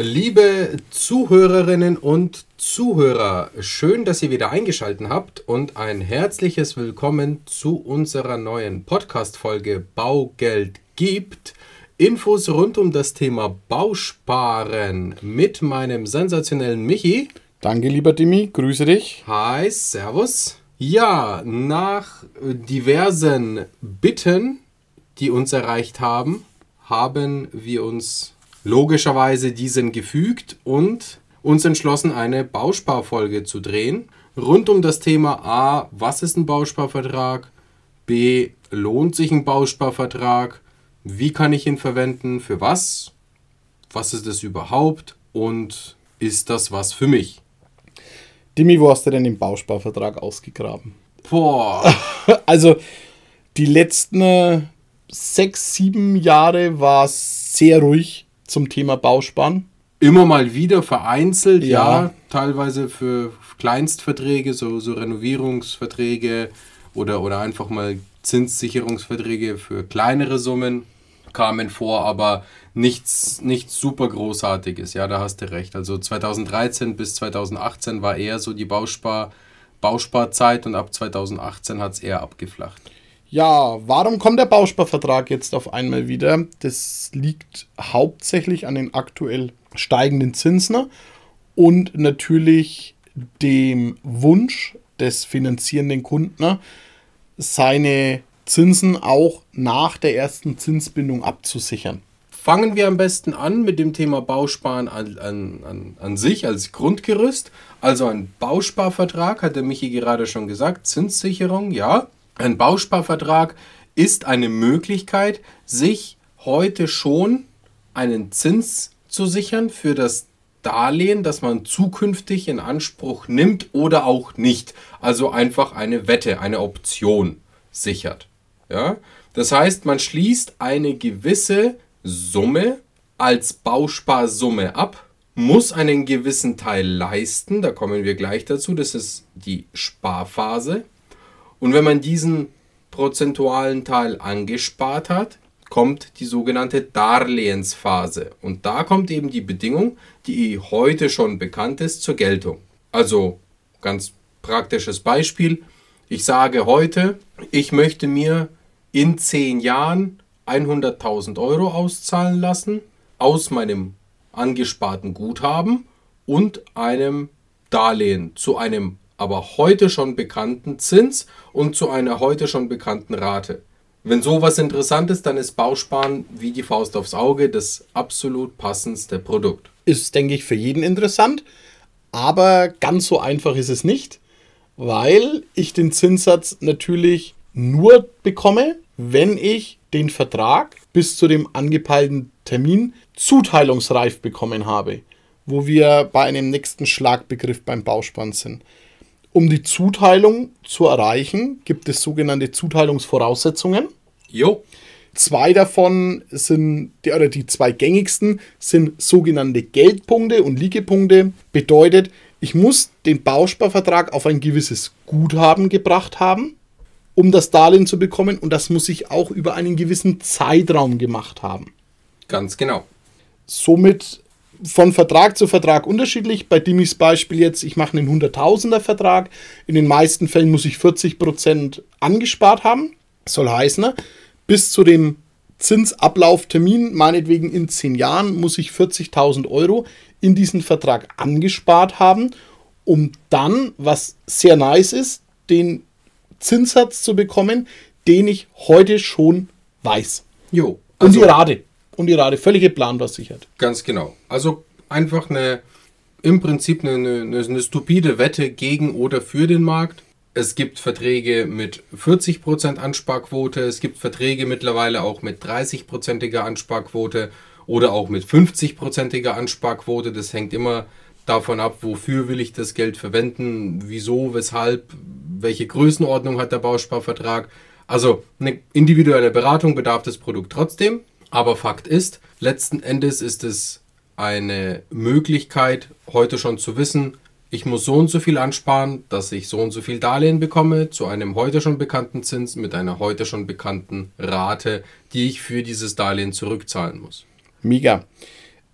Liebe Zuhörerinnen und Zuhörer, schön, dass ihr wieder eingeschaltet habt und ein herzliches Willkommen zu unserer neuen Podcast-Folge Baugeld gibt. Infos rund um das Thema Bausparen mit meinem sensationellen Michi. Danke, lieber Dimi, grüße dich. Hi, Servus. Ja, nach diversen Bitten, die uns erreicht haben, haben wir uns logischerweise diesen gefügt und uns entschlossen, eine Bausparfolge zu drehen. Rund um das Thema A, was ist ein Bausparvertrag? B, lohnt sich ein Bausparvertrag? Wie kann ich ihn verwenden? Für was? Was ist es überhaupt? Und ist das was für mich? Dimi, wo hast du denn den Bausparvertrag ausgegraben? Boah. also die letzten äh, sechs, sieben Jahre war es sehr ruhig zum Thema Bausparen? Immer mal wieder vereinzelt, ja. ja teilweise für Kleinstverträge, so, so Renovierungsverträge oder, oder einfach mal Zinssicherungsverträge für kleinere Summen kamen vor, aber nichts, nichts super Großartiges. Ja, da hast du recht. Also 2013 bis 2018 war eher so die Bauspar, Bausparzeit und ab 2018 hat es eher abgeflacht. Ja, warum kommt der Bausparvertrag jetzt auf einmal wieder? Das liegt hauptsächlich an den aktuell steigenden Zinsen und natürlich dem Wunsch des finanzierenden Kunden, seine Zinsen auch nach der ersten Zinsbindung abzusichern. Fangen wir am besten an mit dem Thema Bausparen an, an, an, an sich als Grundgerüst. Also ein Bausparvertrag, hat der Michi gerade schon gesagt, Zinssicherung, ja. Ein Bausparvertrag ist eine Möglichkeit, sich heute schon einen Zins zu sichern für das Darlehen, das man zukünftig in Anspruch nimmt oder auch nicht. Also einfach eine Wette, eine Option sichert. Ja? Das heißt, man schließt eine gewisse Summe als Bausparsumme ab, muss einen gewissen Teil leisten, da kommen wir gleich dazu, das ist die Sparphase. Und wenn man diesen prozentualen Teil angespart hat, kommt die sogenannte Darlehensphase. Und da kommt eben die Bedingung, die heute schon bekannt ist, zur Geltung. Also ganz praktisches Beispiel. Ich sage heute, ich möchte mir in zehn Jahren 100.000 Euro auszahlen lassen aus meinem angesparten Guthaben und einem Darlehen zu einem aber heute schon bekannten Zins und zu einer heute schon bekannten Rate. Wenn sowas interessant ist, dann ist Bausparen wie die Faust aufs Auge das absolut passendste Produkt. Ist, denke ich, für jeden interessant, aber ganz so einfach ist es nicht, weil ich den Zinssatz natürlich nur bekomme, wenn ich den Vertrag bis zu dem angepeilten Termin zuteilungsreif bekommen habe, wo wir bei einem nächsten Schlagbegriff beim Bausparen sind. Um die Zuteilung zu erreichen, gibt es sogenannte Zuteilungsvoraussetzungen. Jo. Zwei davon sind, die, oder die zwei gängigsten sind sogenannte Geldpunkte und Liegepunkte. Bedeutet, ich muss den Bausparvertrag auf ein gewisses Guthaben gebracht haben, um das Darlehen zu bekommen. Und das muss ich auch über einen gewissen Zeitraum gemacht haben. Ganz genau. Somit von Vertrag zu Vertrag unterschiedlich. Bei Dimis Beispiel jetzt, ich mache einen 100.000er Vertrag. In den meisten Fällen muss ich 40% angespart haben. Soll heißen, bis zu dem Zinsablauftermin, meinetwegen in 10 Jahren, muss ich 40.000 Euro in diesen Vertrag angespart haben, um dann, was sehr nice ist, den Zinssatz zu bekommen, den ich heute schon weiß. Jo. Also, Und die also Rate und Rate völlige Planbarsicherheit. Ganz genau. Also einfach eine, im Prinzip eine, eine, eine stupide Wette gegen oder für den Markt. Es gibt Verträge mit 40% Ansparquote, es gibt Verträge mittlerweile auch mit 30%iger Ansparquote oder auch mit 50%iger Ansparquote. Das hängt immer davon ab, wofür will ich das Geld verwenden, wieso, weshalb, welche Größenordnung hat der Bausparvertrag. Also eine individuelle Beratung bedarf das Produkt trotzdem. Aber Fakt ist, letzten Endes ist es eine Möglichkeit, heute schon zu wissen, ich muss so und so viel ansparen, dass ich so und so viel Darlehen bekomme, zu einem heute schon bekannten Zins mit einer heute schon bekannten Rate, die ich für dieses Darlehen zurückzahlen muss. Mega.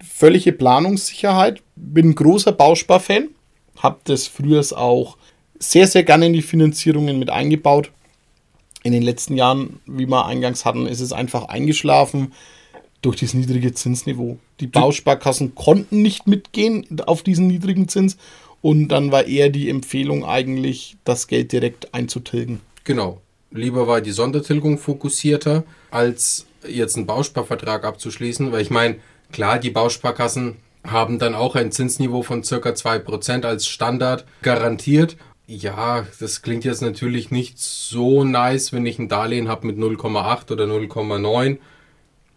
völlige Planungssicherheit. Bin großer Bausparfan. Habe das früher auch sehr, sehr gerne in die Finanzierungen mit eingebaut. In den letzten Jahren, wie wir eingangs hatten, ist es einfach eingeschlafen durch das niedrige Zinsniveau. Die Bausparkassen konnten nicht mitgehen auf diesen niedrigen Zins und dann war eher die Empfehlung eigentlich, das Geld direkt einzutilgen. Genau. Lieber war die Sondertilgung fokussierter, als jetzt einen Bausparvertrag abzuschließen, weil ich meine, klar, die Bausparkassen haben dann auch ein Zinsniveau von circa 2% als Standard garantiert. Ja, das klingt jetzt natürlich nicht so nice, wenn ich ein Darlehen habe mit 0,8 oder 0,9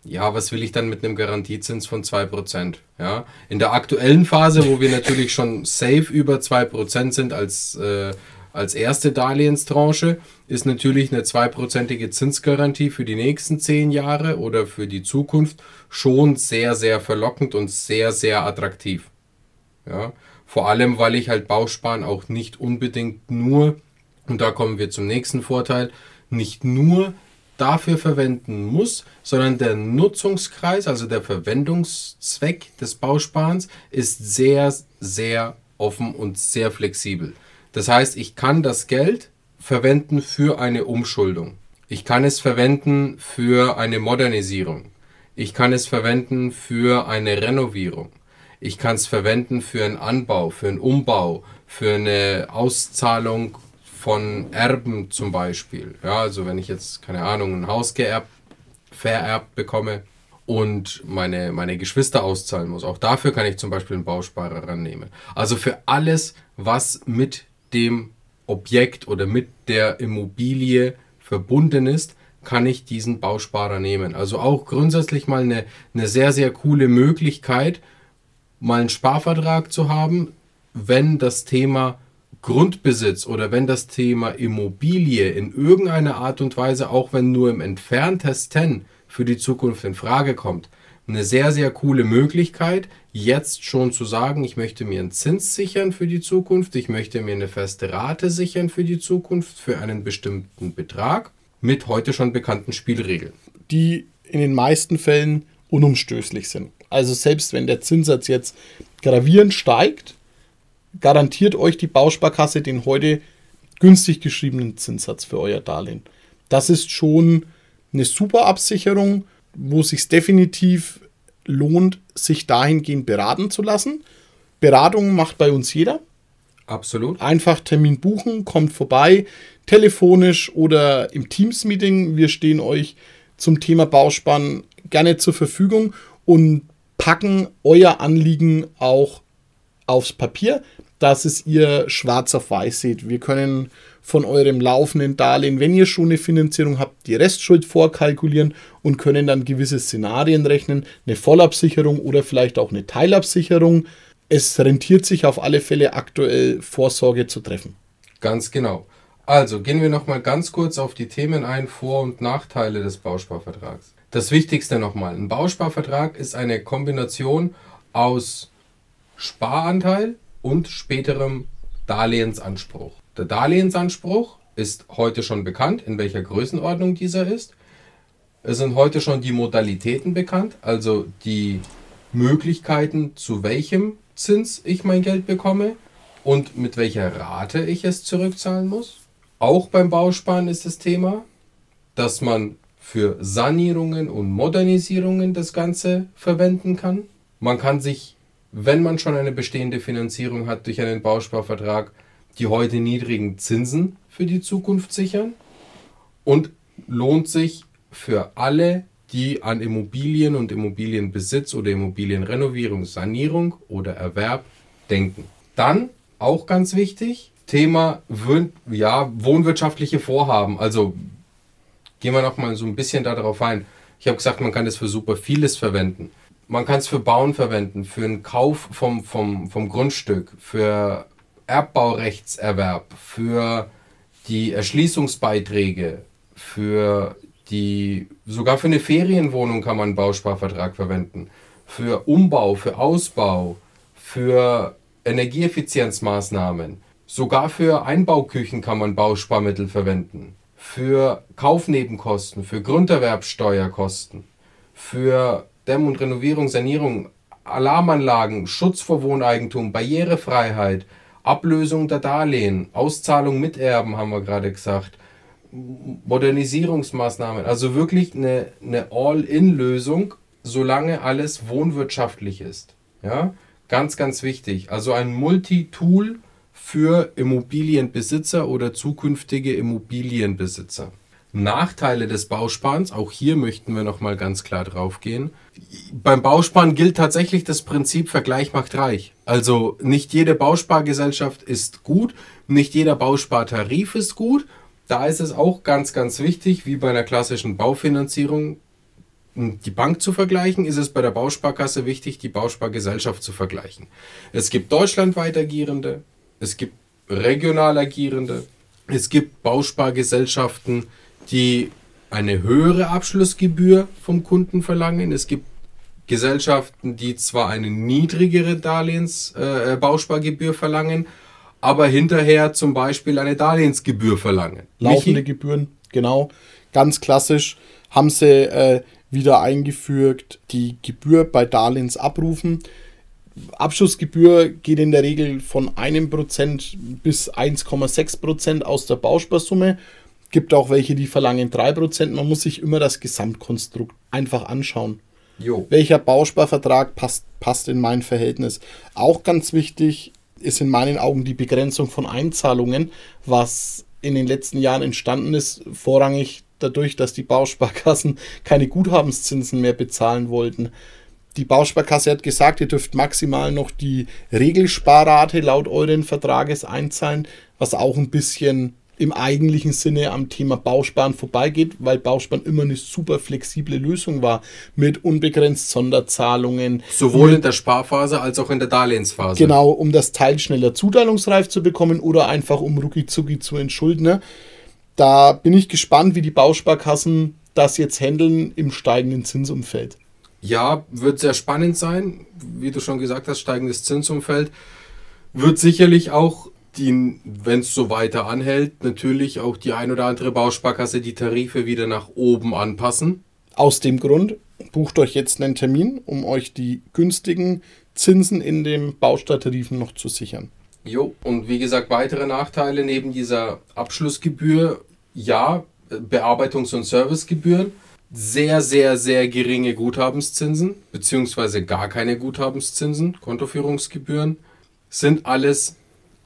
ja, was will ich dann mit einem Garantiezins von 2%? Ja? In der aktuellen Phase, wo wir natürlich schon safe über 2% sind als, äh, als erste Darlehenstranche, ist natürlich eine zweiprozentige Zinsgarantie für die nächsten 10 Jahre oder für die Zukunft schon sehr, sehr verlockend und sehr, sehr attraktiv. Ja? Vor allem, weil ich halt Bausparen auch nicht unbedingt nur, und da kommen wir zum nächsten Vorteil, nicht nur dafür verwenden muss, sondern der Nutzungskreis, also der Verwendungszweck des Bausparens, ist sehr, sehr offen und sehr flexibel. Das heißt, ich kann das Geld verwenden für eine Umschuldung. Ich kann es verwenden für eine Modernisierung. Ich kann es verwenden für eine Renovierung. Ich kann es verwenden für einen Anbau, für einen Umbau, für eine Auszahlung von Erben zum Beispiel. Ja, also wenn ich jetzt, keine Ahnung, ein Haus geerbt, vererbt bekomme und meine, meine Geschwister auszahlen muss. Auch dafür kann ich zum Beispiel einen Bausparer rannehmen. Also für alles, was mit dem Objekt oder mit der Immobilie verbunden ist, kann ich diesen Bausparer nehmen. Also auch grundsätzlich mal eine, eine sehr, sehr coole Möglichkeit, mal einen Sparvertrag zu haben, wenn das Thema Grundbesitz oder wenn das Thema Immobilie in irgendeiner Art und Weise, auch wenn nur im entferntesten für die Zukunft in Frage kommt, eine sehr, sehr coole Möglichkeit, jetzt schon zu sagen, ich möchte mir einen Zins sichern für die Zukunft, ich möchte mir eine feste Rate sichern für die Zukunft für einen bestimmten Betrag mit heute schon bekannten Spielregeln. Die in den meisten Fällen unumstößlich sind. Also selbst wenn der Zinssatz jetzt gravierend steigt, garantiert euch die Bausparkasse den heute günstig geschriebenen Zinssatz für euer Darlehen. Das ist schon eine super Absicherung, wo es sich definitiv lohnt, sich dahingehend beraten zu lassen. Beratung macht bei uns jeder. Absolut. Einfach Termin buchen, kommt vorbei, telefonisch oder im Teams-Meeting. Wir stehen euch zum Thema Bausparen gerne zur Verfügung und packen euer Anliegen auch aufs Papier dass es ihr schwarz auf weiß seht. Wir können von eurem laufenden Darlehen, wenn ihr schon eine Finanzierung habt, die Restschuld vorkalkulieren und können dann gewisse Szenarien rechnen, eine Vollabsicherung oder vielleicht auch eine Teilabsicherung. Es rentiert sich auf alle Fälle aktuell Vorsorge zu treffen. Ganz genau. Also gehen wir nochmal ganz kurz auf die Themen ein, Vor- und Nachteile des Bausparvertrags. Das Wichtigste nochmal, ein Bausparvertrag ist eine Kombination aus Sparanteil, und späterem Darlehensanspruch. Der Darlehensanspruch ist heute schon bekannt, in welcher Größenordnung dieser ist. Es sind heute schon die Modalitäten bekannt, also die Möglichkeiten, zu welchem Zins ich mein Geld bekomme und mit welcher Rate ich es zurückzahlen muss. Auch beim Bausparen ist das Thema, dass man für Sanierungen und Modernisierungen das Ganze verwenden kann. Man kann sich wenn man schon eine bestehende Finanzierung hat durch einen Bausparvertrag, die heute niedrigen Zinsen für die Zukunft sichern und lohnt sich für alle, die an Immobilien und Immobilienbesitz oder Immobilienrenovierung, Sanierung oder Erwerb denken. Dann auch ganz wichtig, Thema ja, wohnwirtschaftliche Vorhaben. Also gehen wir noch mal so ein bisschen darauf ein. Ich habe gesagt, man kann das für super vieles verwenden. Man kann es für Bauen verwenden, für den Kauf vom, vom, vom Grundstück, für Erbbaurechtserwerb, für die Erschließungsbeiträge, für die, sogar für eine Ferienwohnung kann man einen Bausparvertrag verwenden, für Umbau, für Ausbau, für Energieeffizienzmaßnahmen, sogar für Einbauküchen kann man Bausparmittel verwenden, für Kaufnebenkosten, für Grunderwerbsteuerkosten, für Dämm- und Renovierung, Sanierung, Alarmanlagen, Schutz vor Wohneigentum, Barrierefreiheit, Ablösung der Darlehen, Auszahlung mit Erben, haben wir gerade gesagt, Modernisierungsmaßnahmen, also wirklich eine, eine All-in-Lösung, solange alles wohnwirtschaftlich ist. Ja, ganz, ganz wichtig. Also ein Multitool für Immobilienbesitzer oder zukünftige Immobilienbesitzer. Nachteile des Bausparens, auch hier möchten wir nochmal ganz klar drauf gehen. Beim Bausparen gilt tatsächlich das Prinzip Vergleich macht reich. Also nicht jede Bauspargesellschaft ist gut, nicht jeder Bauspartarif ist gut. Da ist es auch ganz, ganz wichtig, wie bei einer klassischen Baufinanzierung, die Bank zu vergleichen, ist es bei der Bausparkasse wichtig, die Bauspargesellschaft zu vergleichen. Es gibt deutschlandweit agierende, es gibt regional agierende, es gibt Bauspargesellschaften, die eine höhere Abschlussgebühr vom Kunden verlangen. Es gibt Gesellschaften, die zwar eine niedrigere Darlehensbauspargebühr äh, verlangen, aber hinterher zum Beispiel eine Darlehensgebühr verlangen. Laufende Michi? Gebühren, genau. Ganz klassisch haben sie äh, wieder eingeführt, die Gebühr bei Darlehensabrufen. Abschlussgebühr geht in der Regel von einem Prozent bis 1,6 Prozent aus der Bausparsumme Gibt auch welche, die verlangen 3%. Man muss sich immer das Gesamtkonstrukt einfach anschauen. Jo. Welcher Bausparvertrag passt, passt in mein Verhältnis? Auch ganz wichtig ist in meinen Augen die Begrenzung von Einzahlungen, was in den letzten Jahren entstanden ist, vorrangig dadurch, dass die Bausparkassen keine Guthabenszinsen mehr bezahlen wollten. Die Bausparkasse hat gesagt, ihr dürft maximal noch die Regelsparrate laut euren Vertrages einzahlen, was auch ein bisschen im eigentlichen Sinne am Thema Bausparen vorbeigeht, weil Bausparen immer eine super flexible Lösung war mit unbegrenzt Sonderzahlungen. Sowohl in der Sparphase als auch in der Darlehensphase. Genau, um das Teil schneller zuteilungsreif zu bekommen oder einfach um rucki zu entschuldnen. Da bin ich gespannt, wie die Bausparkassen das jetzt handeln im steigenden Zinsumfeld. Ja, wird sehr spannend sein. Wie du schon gesagt hast, steigendes Zinsumfeld wird sicherlich auch wenn es so weiter anhält, natürlich auch die ein oder andere Bausparkasse die Tarife wieder nach oben anpassen. Aus dem Grund bucht euch jetzt einen Termin, um euch die günstigen Zinsen in den Baustarttarifen noch zu sichern. Jo, und wie gesagt, weitere Nachteile neben dieser Abschlussgebühr, ja, Bearbeitungs- und Servicegebühren, sehr, sehr, sehr geringe Guthabenszinsen, beziehungsweise gar keine Guthabenszinsen, Kontoführungsgebühren, sind alles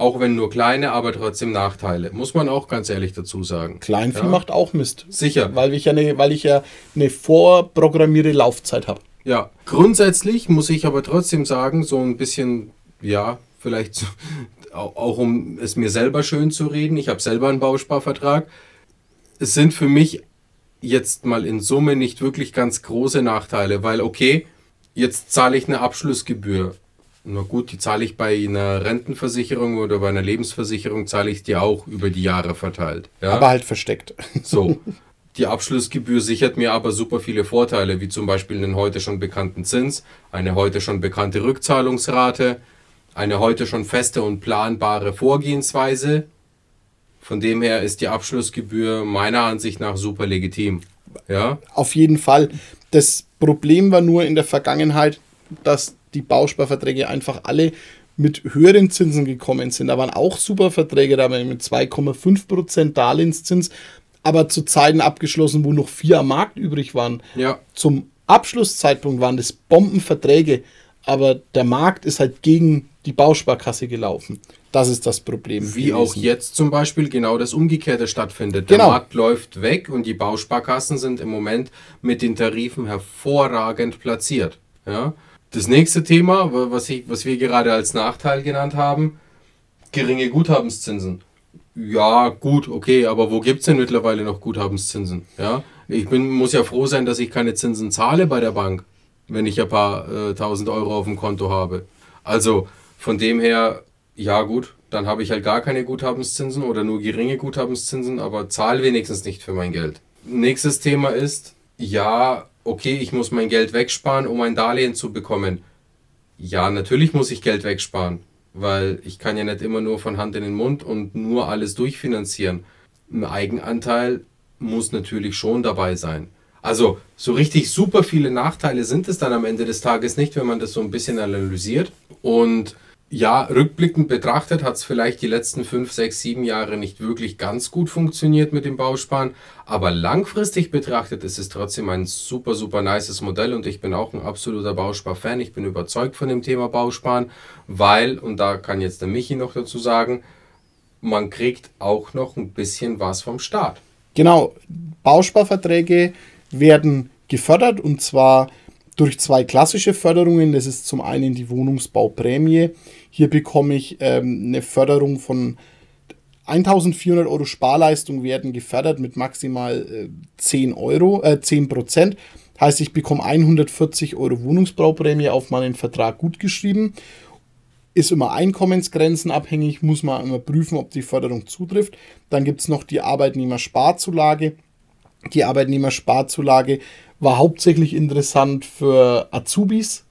auch wenn nur kleine, aber trotzdem Nachteile. Muss man auch ganz ehrlich dazu sagen. Kleinvieh ja? macht auch Mist. Sicher. Weil ich ja eine, weil ich ja eine vorprogrammierte Laufzeit habe. Ja, grundsätzlich muss ich aber trotzdem sagen, so ein bisschen, ja, vielleicht auch um es mir selber schön zu reden, ich habe selber einen Bausparvertrag. Es sind für mich jetzt mal in Summe nicht wirklich ganz große Nachteile, weil okay, jetzt zahle ich eine Abschlussgebühr. Na gut, die zahle ich bei einer Rentenversicherung oder bei einer Lebensversicherung, zahle ich die auch über die Jahre verteilt. Ja? Aber halt versteckt. So. Die Abschlussgebühr sichert mir aber super viele Vorteile, wie zum Beispiel einen heute schon bekannten Zins, eine heute schon bekannte Rückzahlungsrate, eine heute schon feste und planbare Vorgehensweise. Von dem her ist die Abschlussgebühr meiner Ansicht nach super legitim. Ja? Auf jeden Fall. Das Problem war nur in der Vergangenheit, dass die Bausparverträge einfach alle mit höheren Zinsen gekommen sind. Da waren auch super Verträge dabei mit 2,5% Darlehenszins, aber zu Zeiten abgeschlossen, wo noch vier am Markt übrig waren. Ja. Zum Abschlusszeitpunkt waren das Bombenverträge, aber der Markt ist halt gegen die Bausparkasse gelaufen. Das ist das Problem. Wie gewesen. auch jetzt zum Beispiel genau das Umgekehrte stattfindet. Der genau. Markt läuft weg und die Bausparkassen sind im Moment mit den Tarifen hervorragend platziert. Ja? Das nächste Thema, was, ich, was wir gerade als Nachteil genannt haben, geringe Guthabenszinsen. Ja, gut, okay, aber wo gibt es denn mittlerweile noch Guthabenszinsen? Ja, ich bin, muss ja froh sein, dass ich keine Zinsen zahle bei der Bank, wenn ich ein paar äh, tausend Euro auf dem Konto habe. Also von dem her, ja gut, dann habe ich halt gar keine Guthabenszinsen oder nur geringe Guthabenszinsen, aber zahle wenigstens nicht für mein Geld. Nächstes Thema ist, ja, okay, ich muss mein Geld wegsparen, um ein Darlehen zu bekommen. Ja, natürlich muss ich Geld wegsparen, weil ich kann ja nicht immer nur von Hand in den Mund und nur alles durchfinanzieren. Ein Eigenanteil muss natürlich schon dabei sein. Also so richtig super viele Nachteile sind es dann am Ende des Tages nicht, wenn man das so ein bisschen analysiert. Und ja, rückblickend betrachtet hat es vielleicht die letzten fünf, sechs, sieben Jahre nicht wirklich ganz gut funktioniert mit dem Bausparen, aber langfristig betrachtet ist es trotzdem ein super, super nices Modell und ich bin auch ein absoluter Bauspar-Fan. Ich bin überzeugt von dem Thema Bausparen, weil, und da kann jetzt der Michi noch dazu sagen, man kriegt auch noch ein bisschen was vom Staat. Genau, Bausparverträge werden gefördert und zwar durch zwei klassische Förderungen. Das ist zum einen die Wohnungsbauprämie. Hier bekomme ich ähm, eine Förderung von 1400 Euro Sparleistung werden gefördert mit maximal äh, 10 Euro, äh, 10 Prozent. Heißt, ich bekomme 140 Euro Wohnungsbauprämie auf meinen Vertrag gutgeschrieben. Ist immer einkommensgrenzenabhängig, muss man immer prüfen, ob die Förderung zutrifft. Dann gibt es noch die Arbeitnehmersparzulage. Die Arbeitnehmersparzulage war hauptsächlich interessant für Azubis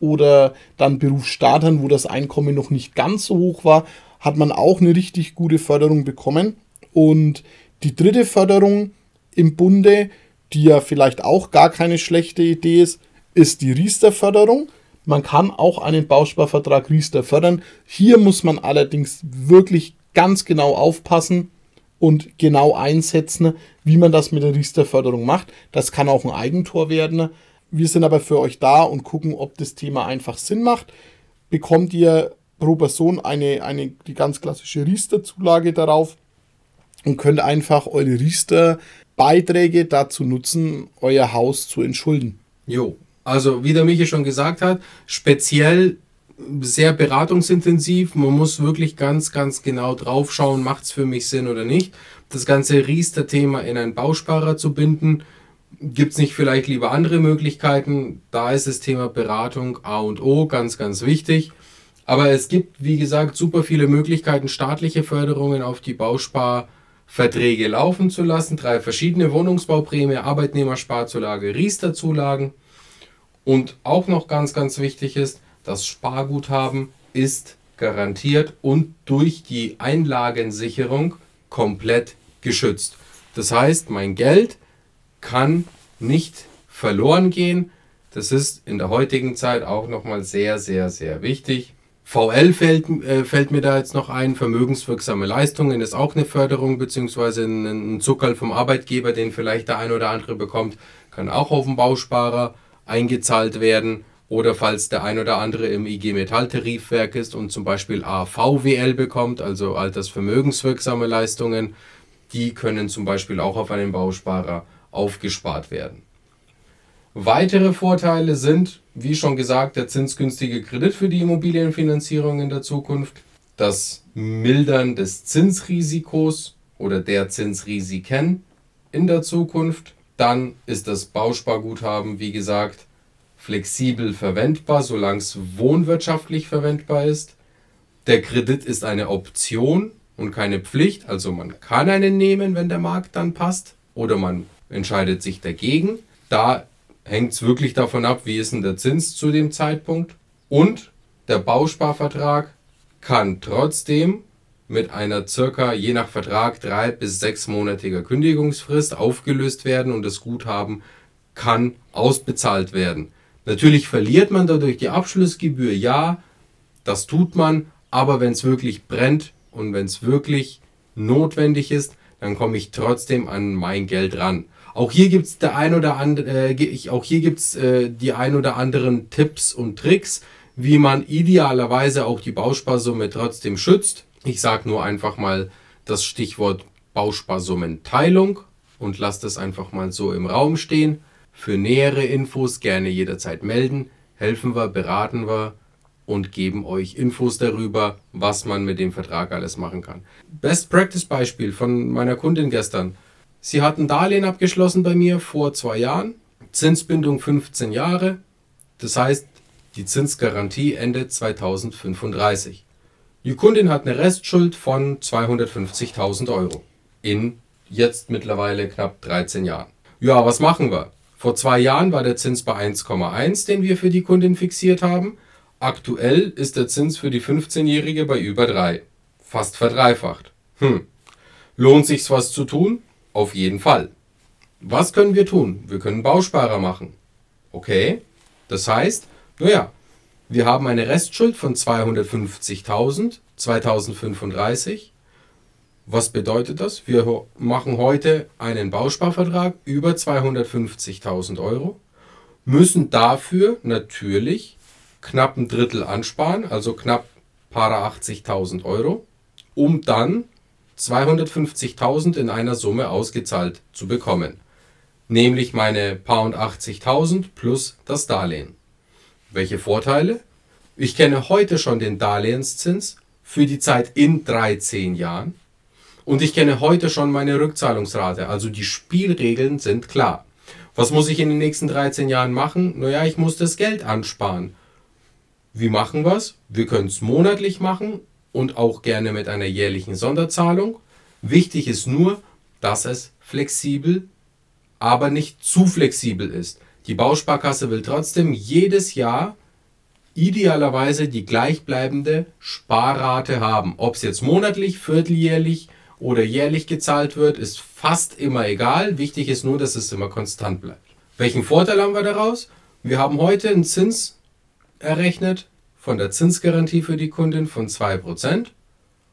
oder dann Berufsstartern, wo das Einkommen noch nicht ganz so hoch war, hat man auch eine richtig gute Förderung bekommen. Und die dritte Förderung im Bunde, die ja vielleicht auch gar keine schlechte Idee ist, ist die Riester-Förderung. Man kann auch einen Bausparvertrag Riester fördern. Hier muss man allerdings wirklich ganz genau aufpassen, und genau einsetzen, wie man das mit der Riester-Förderung macht. Das kann auch ein Eigentor werden. Wir sind aber für euch da und gucken, ob das Thema einfach Sinn macht. Bekommt ihr pro Person eine, eine die ganz klassische Riester-Zulage darauf und könnt einfach eure Riester-Beiträge dazu nutzen, euer Haus zu entschulden. Jo, also wie der Michi schon gesagt hat, speziell sehr beratungsintensiv. Man muss wirklich ganz, ganz genau drauf schauen, macht es für mich Sinn oder nicht. Das ganze Riester-Thema in einen Bausparer zu binden, gibt es nicht vielleicht lieber andere Möglichkeiten. Da ist das Thema Beratung A und O ganz, ganz wichtig. Aber es gibt, wie gesagt, super viele Möglichkeiten, staatliche Förderungen auf die Bausparverträge laufen zu lassen. Drei verschiedene Wohnungsbauprämie, Arbeitnehmersparzulage, Riester-Zulagen. Und auch noch ganz, ganz wichtig ist, das Sparguthaben ist garantiert und durch die Einlagensicherung komplett geschützt. Das heißt, mein Geld kann nicht verloren gehen. Das ist in der heutigen Zeit auch nochmal sehr, sehr, sehr wichtig. VL fällt, äh, fällt mir da jetzt noch ein. Vermögenswirksame Leistungen ist auch eine Förderung beziehungsweise ein, Zuckerl vom Arbeitgeber, den vielleicht der ein oder andere bekommt, kann auch auf den Bausparer eingezahlt werden. Oder falls der ein oder andere im IG Metall-Tarifwerk ist und zum Beispiel AVWL bekommt, also altersvermögenswirksame Leistungen, die können zum Beispiel auch auf einen Bausparer aufgespart werden. Weitere Vorteile sind, wie schon gesagt, der zinsgünstige Kredit für die Immobilienfinanzierung in der Zukunft, das Mildern des Zinsrisikos oder der Zinsrisiken in der Zukunft. Dann ist das Bausparguthaben, wie gesagt, flexibel verwendbar, solange es wohnwirtschaftlich verwendbar ist. Der Kredit ist eine Option und keine Pflicht, also man kann einen nehmen, wenn der Markt dann passt, oder man entscheidet sich dagegen. Da hängt es wirklich davon ab, wie ist denn der Zins zu dem Zeitpunkt. Und der Bausparvertrag kann trotzdem mit einer circa je nach Vertrag drei bis sechsmonatiger Kündigungsfrist aufgelöst werden und das Guthaben kann ausbezahlt werden. Natürlich verliert man dadurch die Abschlussgebühr, ja, das tut man, aber wenn es wirklich brennt und wenn es wirklich notwendig ist, dann komme ich trotzdem an mein Geld ran. Auch hier gibt es ein äh, äh, die ein oder anderen Tipps und Tricks, wie man idealerweise auch die Bausparsumme trotzdem schützt. Ich sage nur einfach mal das Stichwort Bausparsummenteilung und lasse das einfach mal so im Raum stehen. Für nähere Infos gerne jederzeit melden. Helfen wir, beraten wir und geben euch Infos darüber, was man mit dem Vertrag alles machen kann. Best Practice Beispiel von meiner Kundin gestern. Sie hat ein Darlehen abgeschlossen bei mir vor zwei Jahren. Zinsbindung 15 Jahre. Das heißt, die Zinsgarantie endet 2035. Die Kundin hat eine Restschuld von 250.000 Euro in jetzt mittlerweile knapp 13 Jahren. Ja, was machen wir? Vor zwei Jahren war der Zins bei 1,1, den wir für die Kundin fixiert haben. Aktuell ist der Zins für die 15-Jährige bei über 3. Fast verdreifacht. Hm. Lohnt sich's was zu tun? Auf jeden Fall. Was können wir tun? Wir können Bausparer machen. Okay, das heißt, naja, wir haben eine Restschuld von 250.000, 2035. Was bedeutet das? Wir machen heute einen Bausparvertrag über 250.000 Euro, müssen dafür natürlich knapp ein Drittel ansparen, also knapp para 80.000 Euro, um dann 250.000 in einer Summe ausgezahlt zu bekommen. Nämlich meine paar und 80.000 plus das Darlehen. Welche Vorteile? Ich kenne heute schon den Darlehenszins für die Zeit in 13 Jahren und ich kenne heute schon meine Rückzahlungsrate. Also die Spielregeln sind klar. Was muss ich in den nächsten 13 Jahren machen? Naja, ich muss das Geld ansparen. Wie machen wir es? Wir können es monatlich machen und auch gerne mit einer jährlichen Sonderzahlung. Wichtig ist nur, dass es flexibel, aber nicht zu flexibel ist. Die Bausparkasse will trotzdem jedes Jahr idealerweise die gleichbleibende Sparrate haben. Ob es jetzt monatlich, vierteljährlich oder jährlich gezahlt wird, ist fast immer egal. Wichtig ist nur, dass es immer konstant bleibt. Welchen Vorteil haben wir daraus? Wir haben heute einen Zins errechnet von der Zinsgarantie für die Kundin von 2%.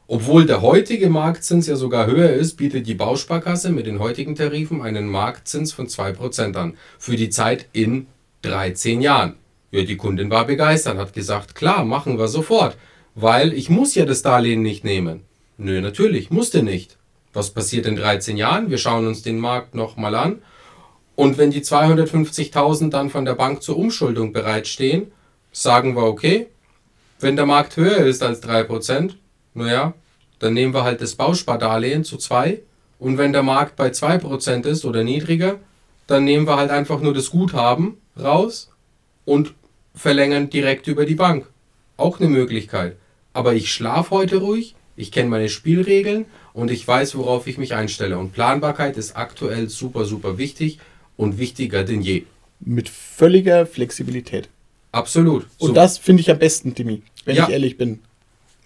Obwohl der heutige Marktzins ja sogar höher ist, bietet die Bausparkasse mit den heutigen Tarifen einen Marktzins von 2% an. Für die Zeit in 13 Jahren. Ja, die Kundin war begeistert, hat gesagt, klar, machen wir sofort, weil ich muss ja das Darlehen nicht nehmen. Nö, natürlich, musste nicht. Was passiert in 13 Jahren? Wir schauen uns den Markt nochmal an. Und wenn die 250.000 dann von der Bank zur Umschuldung bereitstehen, sagen wir, okay, wenn der Markt höher ist als 3%, naja, dann nehmen wir halt das Bauspardarlehen zu 2. Und wenn der Markt bei 2% ist oder niedriger, dann nehmen wir halt einfach nur das Guthaben raus und verlängern direkt über die Bank. Auch eine Möglichkeit. Aber ich schlafe heute ruhig, ich kenne meine Spielregeln und ich weiß, worauf ich mich einstelle. Und Planbarkeit ist aktuell super, super wichtig und wichtiger denn je. Mit völliger Flexibilität. Absolut. Und so. das finde ich am besten, Timmy, wenn ja. ich ehrlich bin.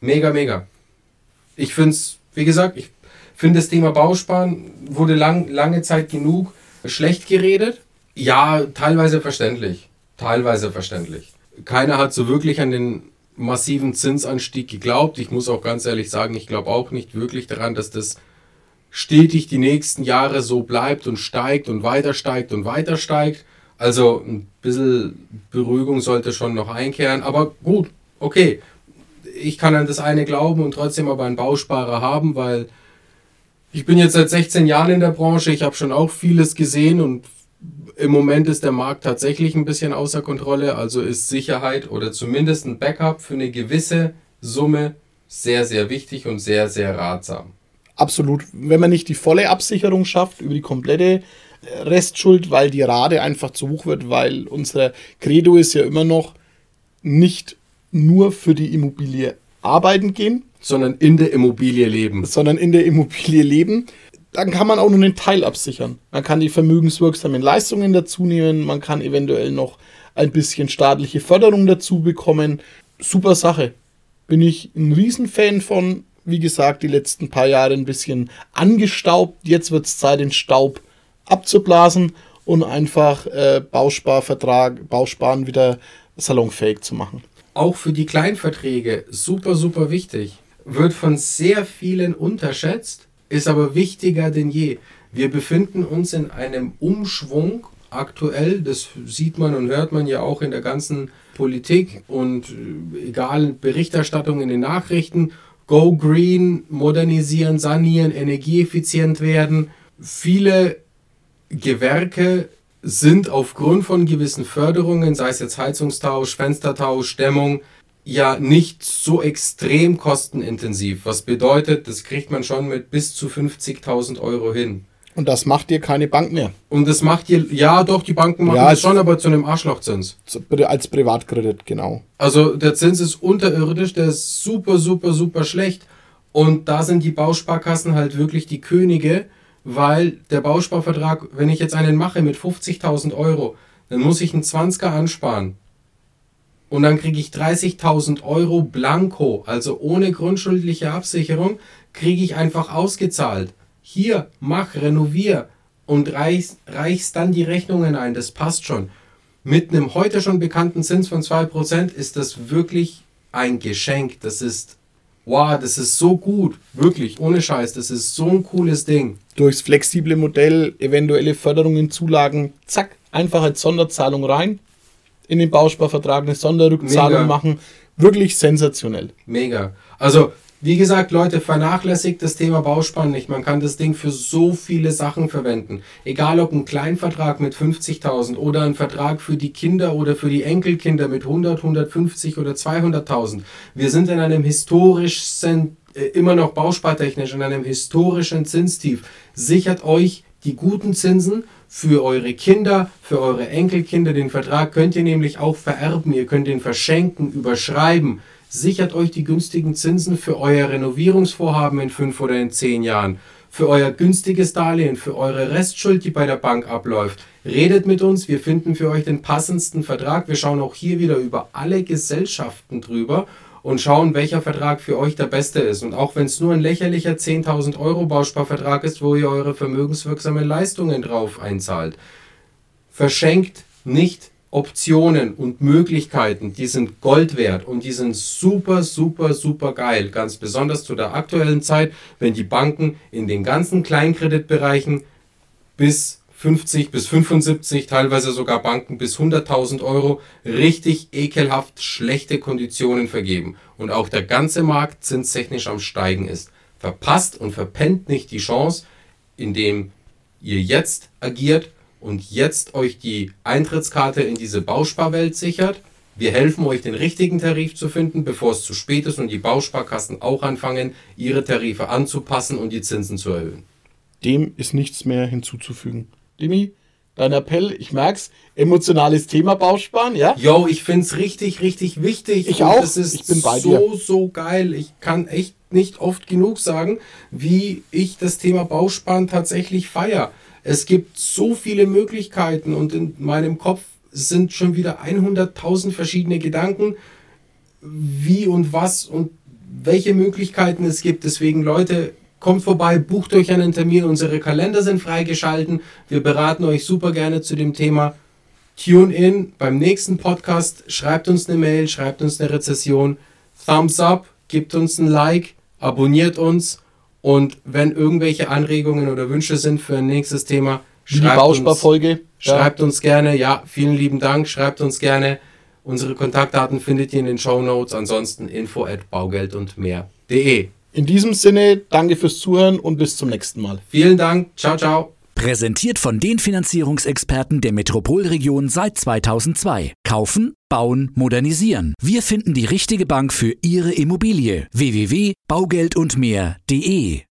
Mega, mega. Ich finde es, wie gesagt, ich finde das Thema Bausparen wurde lang, lange Zeit genug schlecht geredet. Ja, teilweise verständlich. Teilweise verständlich. Keiner hat so wirklich an den massiven Zinsanstieg geglaubt. Ich muss auch ganz ehrlich sagen, ich glaube auch nicht wirklich daran, dass das stetig die nächsten Jahre so bleibt und steigt und weiter steigt und weiter steigt. Also ein bisschen Beruhigung sollte schon noch einkehren. Aber gut, okay. Ich kann an das eine glauben und trotzdem aber einen Bausparer haben, weil ich bin jetzt seit 16 Jahren in der Branche. Ich habe schon auch vieles gesehen und im Moment ist der Markt tatsächlich ein bisschen außer Kontrolle, also ist Sicherheit oder zumindest ein Backup für eine gewisse Summe sehr, sehr wichtig und sehr, sehr ratsam. Absolut. Wenn man nicht die volle Absicherung schafft über die komplette äh, Restschuld, weil die Rate einfach zu hoch wird, weil unser Credo ist ja immer noch nicht nur für die Immobilie arbeiten gehen, sondern in der Immobilie leben. Sondern in der Immobilie leben dann kann man auch nur einen Teil absichern. Man kann die vermögenswirksamen Leistungen dazu nehmen, man kann eventuell noch ein bisschen staatliche Förderung dazu bekommen. Super Sache. Bin ich ein Riesenfan von. Wie gesagt, die letzten paar Jahre ein bisschen angestaubt. Jetzt wird es Zeit, den Staub abzublasen und einfach äh, Bausparvertrag, Bausparen wieder salonfähig zu machen. Auch für die Kleinverträge super, super wichtig. Wird von sehr vielen unterschätzt ist aber wichtiger denn je. Wir befinden uns in einem Umschwung aktuell, das sieht man und hört man ja auch in der ganzen Politik und äh, egal Berichterstattung in den Nachrichten. Go Green, modernisieren, sanieren, energieeffizient werden. Viele Gewerke sind aufgrund von gewissen Förderungen, sei es jetzt Heizungstausch, Fenstertausch, Dämmung, ja nicht so extrem kostenintensiv. Was bedeutet, das kriegt man schon mit bis zu 50.000 Euro hin. Und das macht dir keine Bank mehr. Und das macht dir, ja doch, die Banken machen ja, das schon, aber zu einem Arschlochzins. Als Privatkredit, genau. Also der Zins ist unterirdisch, der ist super, super, super schlecht. Und da sind die Bausparkassen halt wirklich die Könige, weil der Bausparvertrag, wenn ich jetzt einen mache mit 50.000 Euro, dann muss ich einen 20er ansparen und dann kriege ich 30.000 Euro blanko, also ohne grundschuldliche Absicherung, kriege ich einfach ausgezahlt. Hier, mach, renovier und reichst, reichst dann die Rechnungen ein. Das passt schon. Mit einem heute schon bekannten Zins von 2% ist das wirklich ein Geschenk. Das ist, wow, das ist so gut. Wirklich, ohne Scheiß. Das ist so ein cooles Ding. Durchs flexible Modell, eventuelle Förderungen, Zulagen, zack, einfach als Sonderzahlung rein. In den Bausparvertrag eine Sonderrückzahlung Mega. machen. Wirklich sensationell. Mega. Also, wie gesagt, Leute, vernachlässigt das Thema Bausparen nicht. Man kann das Ding für so viele Sachen verwenden. Egal ob ein Kleinvertrag mit 50.000 oder ein Vertrag für die Kinder oder für die Enkelkinder mit 100, 150 oder 200.000. Wir sind in einem historischen, äh, immer noch bauspartechnisch, in einem historischen Zinstief. Sichert euch die guten Zinsen für eure Kinder, für eure Enkelkinder. Den Vertrag könnt ihr nämlich auch vererben. Ihr könnt den verschenken, überschreiben. Sichert euch die günstigen Zinsen für euer Renovierungsvorhaben in fünf oder in zehn Jahren. Für euer günstiges Darlehen, für eure Restschuld, die bei der Bank abläuft. Redet mit uns, wir finden für euch den passendsten Vertrag. Wir schauen auch hier wieder über alle Gesellschaften drüber und schauen, welcher Vertrag für euch der beste ist. Und auch wenn es nur ein lächerlicher 10.000 Euro Bausparvertrag ist, wo ihr eure vermögenswirksamen Leistungen drauf einzahlt, verschenkt nicht Optionen und Möglichkeiten, die sind Gold wert und die sind super, super, super geil. Ganz besonders zu der aktuellen Zeit, wenn die Banken in den ganzen Kleinkreditbereichen bis 50 bis 75, teilweise sogar Banken bis 100.000 Euro richtig ekelhaft schlechte Konditionen vergeben und auch der ganze Markt zinstechnisch am Steigen ist. Verpasst und verpennt nicht die Chance, indem ihr jetzt agiert und jetzt euch die Eintrittskarte in diese Bausparwelt sichert. Wir helfen euch, den richtigen Tarif zu finden, bevor es zu spät ist und die Bausparkassen auch anfangen, ihre Tarife anzupassen und die Zinsen zu erhöhen. Dem ist nichts mehr hinzuzufügen. Dimi, dein Appell, ich merk's, emotionales Thema Bausparen, ja? Yo, ich find's richtig, richtig wichtig. Ich auch. Das ist Ich bin bei so, dir. so geil. Ich kann echt nicht oft genug sagen, wie ich das Thema Bausparen tatsächlich feier. Es gibt so viele Möglichkeiten und in meinem Kopf sind schon wieder 100.000 verschiedene Gedanken, wie und was und welche Möglichkeiten es gibt. Deswegen, Leute, kommt vorbei, bucht euch einen Termin. Unsere Kalender sind freigeschalten. Wir beraten euch super gerne zu dem Thema. Tune in beim nächsten Podcast. Schreibt uns eine Mail, schreibt uns eine Rezession. Thumbs up, gebt uns ein Like, abonniert uns. Und wenn irgendwelche Anregungen oder Wünsche sind für ein nächstes Thema, schreibt uns, Bausparfolge. schreibt uns gerne. Ja, vielen lieben Dank. Schreibt uns gerne. Unsere Kontaktdaten findet ihr in den Show Notes. Ansonsten info at baugeld und mehr.de. In diesem Sinne, danke fürs Zuhören und bis zum nächsten Mal. Vielen Dank. Ciao, ciao. Präsentiert von den Finanzierungsexperten der Metropolregion seit 2002. Kaufen, bauen, modernisieren. Wir finden die richtige Bank für Ihre Immobilie. www.baugeldundmehr.de